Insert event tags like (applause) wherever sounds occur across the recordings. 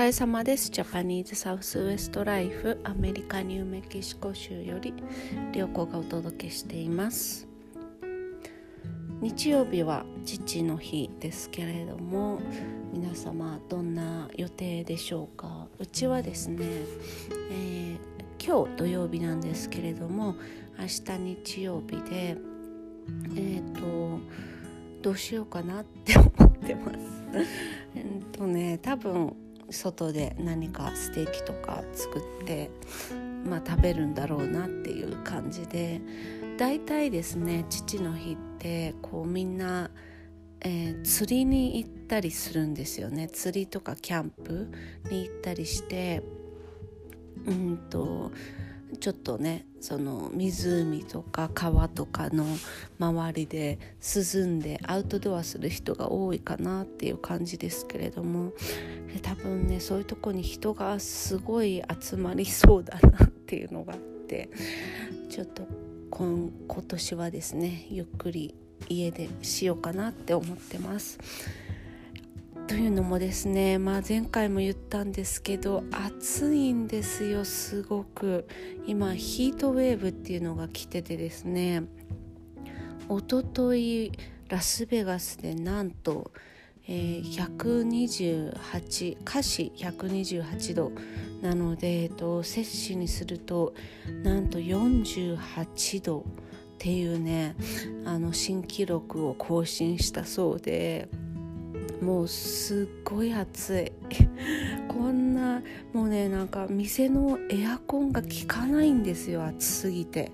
疲れ様です。ジャパニーズサウスウエストライフアメリカニューメキシコ州より良子がお届けしています。日曜日は父の日ですけれども皆様どんな予定でしょうか？うちはですね、えー、今日土曜日なんですけれども明日日曜日でえっ、ー、とどうしようかなって思ってます。えっとね多分外で何かステーキとか作ってまあ食べるんだろうなっていう感じで大体ですね父の日ってこうみんな、えー、釣りに行ったりするんですよね。釣りとかキャンプに行ったりしてうんとちょっとねその湖とか川とかの周りで涼んでアウトドアする人が多いかなっていう感じですけれども多分ねそういうとこに人がすごい集まりそうだなっていうのがあってちょっと今今年はですねゆっくり家でしようかなって思ってます。というのもですね、まあ、前回も言ったんですけど暑いんですよすごく今ヒートウェーブっていうのが来ててですねおとといラスベガスでなんと、えー、128華氏128度なので、えっと、摂氏にするとなんと48度っていうねあの新記録を更新したそうで。もうすっごい暑い。(laughs) こんなもうねなんか店のエアコンが効かないんですよ暑すぎて。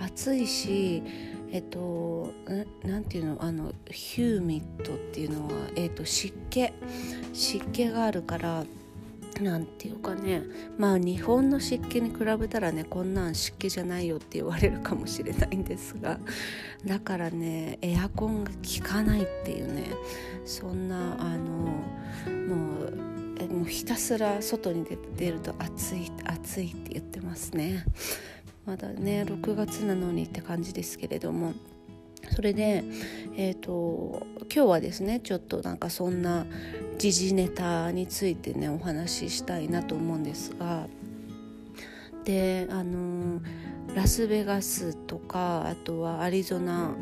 暑いしえっと何ていうのあのヒューミットっていうのは、えっと、湿気。湿気があるからなんていうかね。まあ日本の湿気に比べたらねこんなん湿気じゃないよって言われるかもしれないんですが。だからねエアコンが効かないっていうね。そんなあのもうもうひたすら外に出ると暑い暑いって言ってますね。まだね6月なのにって感じですけれども。それで、えーと、今日はですねちょっとなんかそんな時事ネタについてねお話ししたいなと思うんですがであのラスベガスとかあとはアリゾナ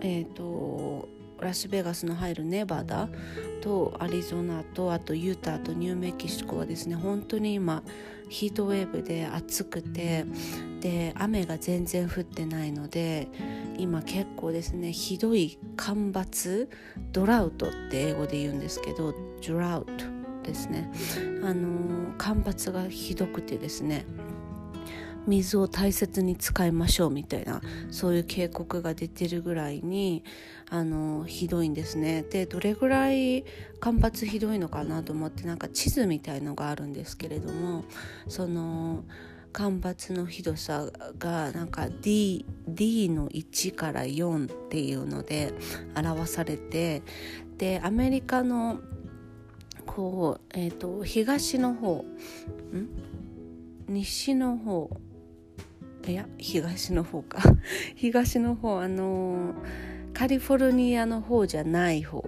えっ、ー、とラスベガスの入るネバダとアリゾナとあとユタとニューメキシコはですね本当に今ヒートウェーブで暑くてで雨が全然降ってないので今結構ですねひどい干ばつドラウトって英語で言うんですけどドラウトですね。あの干ばつがひどくてですね水を大切に使いましょうみたいなそういう警告が出てるぐらいにあのひどいんですね。でどれぐらい干ばつひどいのかなと思ってなんか地図みたいのがあるんですけれどもその干ばつのひどさがなんか D, D の1から4っていうので表されてでアメリカのこう、えーと、東の方ん？西の方いや東の方か。(laughs) 東の方あのカリフォルニアの方じゃない方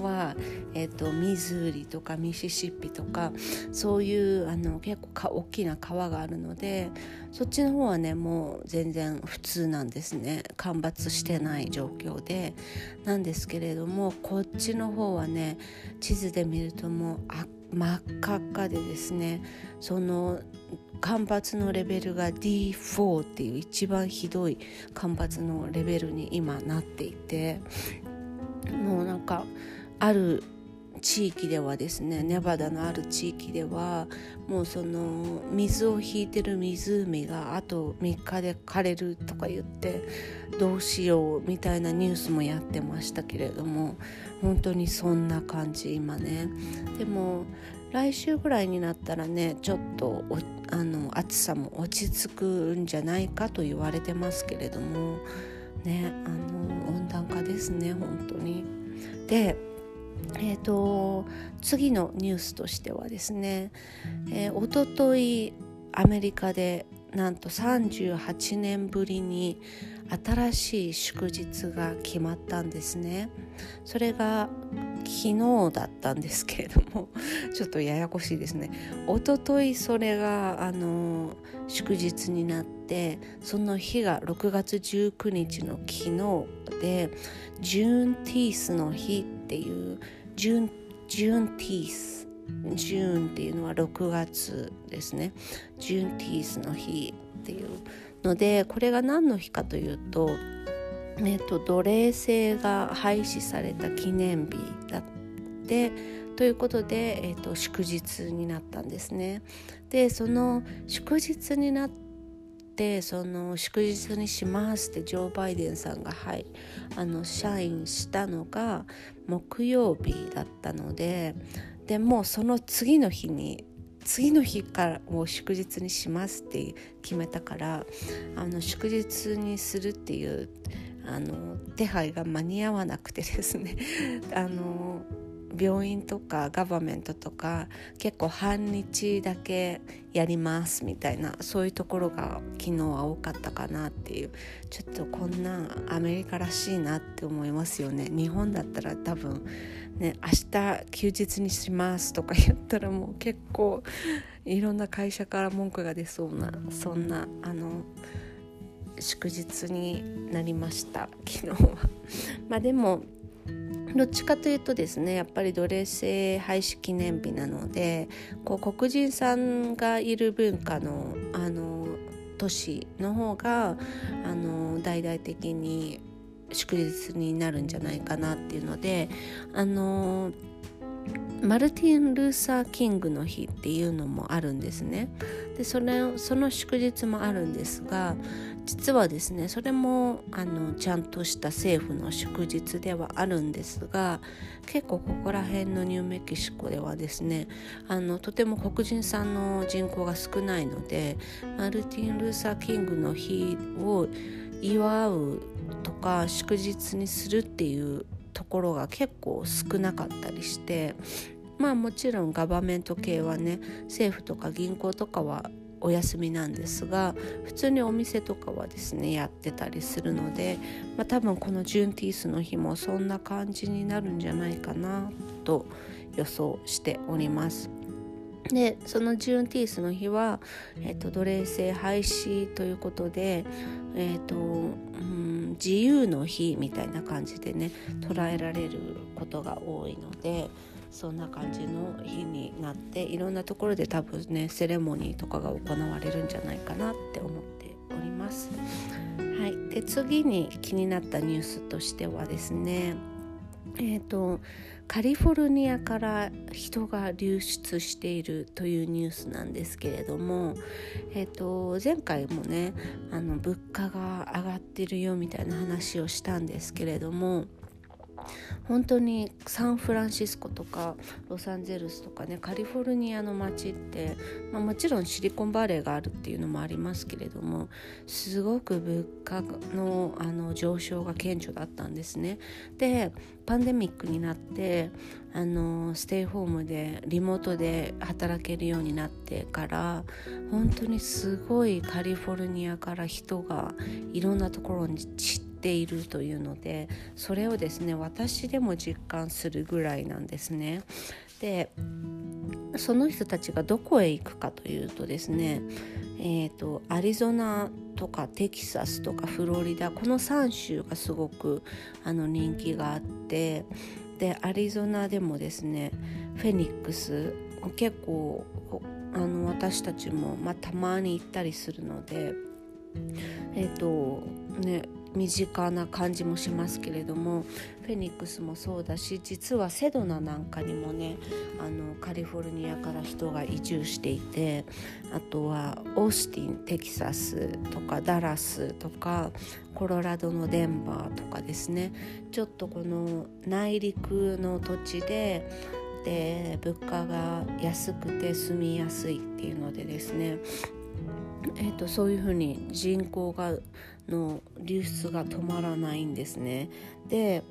は、えーと、ミズーリとかミシシッピとかそういうあの結構か大きな川があるのでそっちの方はねもう全然普通なんですね。干ばつしてない状況で。なんですけれどもこっちの方はね地図で見るともう赤真っ赤っかでですねその干ばつのレベルが D4 っていう一番ひどい干ばつのレベルに今なっていてもうなんかある地域ではですねネバダのある地域ではもうその水を引いてる湖があと3日で枯れるとか言ってどうしようみたいなニュースもやってましたけれども本当にそんな感じ今ねでも来週ぐらいになったらねちょっとあの暑さも落ち着くんじゃないかと言われてますけれどもねあの温暖化ですね本当に。でえーと、次のニュースとしてはですね、えー、おとといアメリカでなんと38年ぶりに新しい祝日が決まったんですね。それが昨日だったんですけれども (laughs) ちょっとややこしいですね。一昨日それがあの祝日になってその日が6月19日の昨日でジューンティースの日っていうジュンジュンティースジューンっていうのは6月ですねジューンティースの日っていうのでこれが何の日かというと,、えっと奴隷制が廃止された記念日だってということで、えっと祝日になったんですね。でその祝日になってその祝日にしますってジョー・バイデンさんが、はい、あの社員したのが木曜日だったのででもその次の日に次の日からもう祝日にしますって決めたからあの祝日にするっていうあの手配が間に合わなくてですね (laughs) あの病院とかガバメントとか結構半日だけやりますみたいなそういうところが昨日は多かったかなっていうちょっとこんなアメリカらしいなって思いますよね日本だったら多分ね、明日休日にしますとか言ったらもう結構いろんな会社から文句が出そうなそんなあの祝日になりました昨日は。まあでもどっちかというとですねやっぱり奴隷制廃止記念日なのでこう黒人さんがいる文化のあの都市の方があの大々的に祝日になるんじゃないかなっていうのであのマルティン・ルーサー・キングの日っていうのもあるんですね。でそれその祝日もあるんですが実はですねそれもあのちゃんとした政府の祝日ではあるんですが結構ここら辺のニューメキシコではですねあのとても黒人さんの人口が少ないのでマルティン・ルーサー・キングの日を祝うとか祝日にするっていうところが結構少なかったりしてまあもちろんガバメント系はね政府とか銀行とかはお休みなんですが普通にお店とかはですねやってたりするので、まあ、多分このジュンティースの日もそんな感じになるんじゃないかなと予想しております。でそのジュンティースの日は、えーと、奴隷制廃止ということで、えーとうん、自由の日みたいな感じでね捉えられることが多いのでそんな感じの日になっていろんなところで多分ねセレモニーとかが行われるんじゃないかなって思っております。はい、で次に気になったニュースとしてはですねえーとカリフォルニアから人が流出しているというニュースなんですけれども、えーと、前回もねあの物価が上がってるよみたいな話をしたんですけれども本当にサンフランシスコとかロサンゼルスとかねカリフォルニアの街って、まあ、もちろんシリコンバレーがあるっていうのもありますけれどもすごく物価のあの上昇が顕著だったんですね。でパンデミックになってあのステイホームでリモートで働けるようになってから本当にすごいカリフォルニアから人がいろんなところに散ってているというのでそれをですね私でも実感するぐらいなんですね。でその人たちがどこへ行くかというとですねえーと、アリゾナとかテキサスとかフロリダこの3州がすごくあの人気があってでアリゾナでもですねフェニックス結構あの私たちも、まあ、たまに行ったりするのでえ、ー、とね身近な感じもしますけれどもフェニックスもそうだし実はセドナなんかにもねあのカリフォルニアから人が移住していてあとはオースティンテキサスとかダラスとかコロラドのデンバーとかですね。ちょっとこの内陸の土地でで物価が安くて住みやすいっていうのでですね。えーと、そういうふうに人口がの流出が止まらないんですね。で、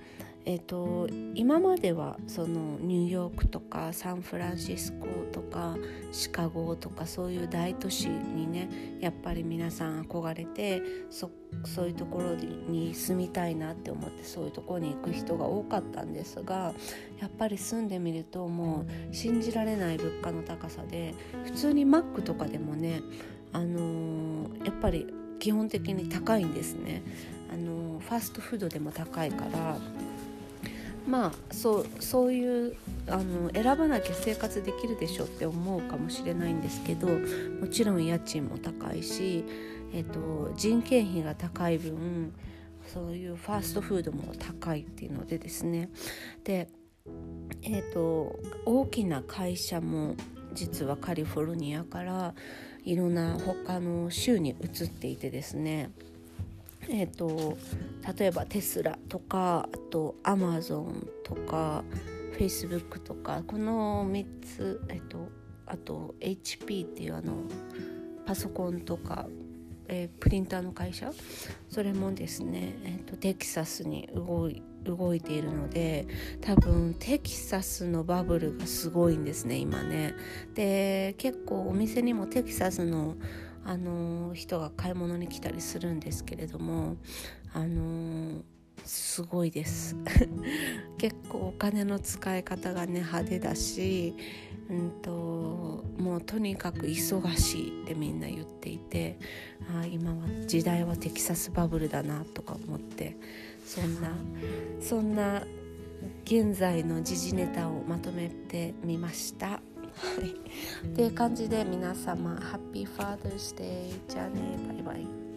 えーと、今まではそのニューヨークとかサンフランシスコとかシカゴとかそういう大都市にねやっぱり皆さん憧れてそそういうところに住みたいなって思ってそういうところに行く人が多かったんですがやっぱり住んでみるともう信じられない物価の高さで普通にマックとかでもね、あのー、やっぱり基本的に高いんですね。あの、ファストフードでも高いからまあそうそういうあの選ばなきゃ生活できるでしょって思うかもしれないんですけどもちろん家賃も高いし、えっと、人件費が高い分そういうファーストフードも高いっていうのでですねで、えっと、大きな会社も実はカリフォルニアからいろんな他の州に移っていてですね。えーと、例えばテスラとかあとアマゾンとかフェイスブックとかこの3つ、えーと、あと HP っていうあのパソコンとか、えー、プリンターの会社それもですね、えーと、テキサスに動い動いているので多分テキサスのバブルがすごいんですね今ね。で結構お店にもテキサスのあの人が買い物に来たりするんですけれどもあのすごいです (laughs) 結構お金の使い方がね派手だし、うんと、もうとにかく忙しいってみんな言っていてあ今は時代はテキサスバブルだなとか思ってそんなそんな現在の時事ネタをまとめてみました。はい、っていう感じで皆様ハッピーファー t h スデーじゃあねバイバイ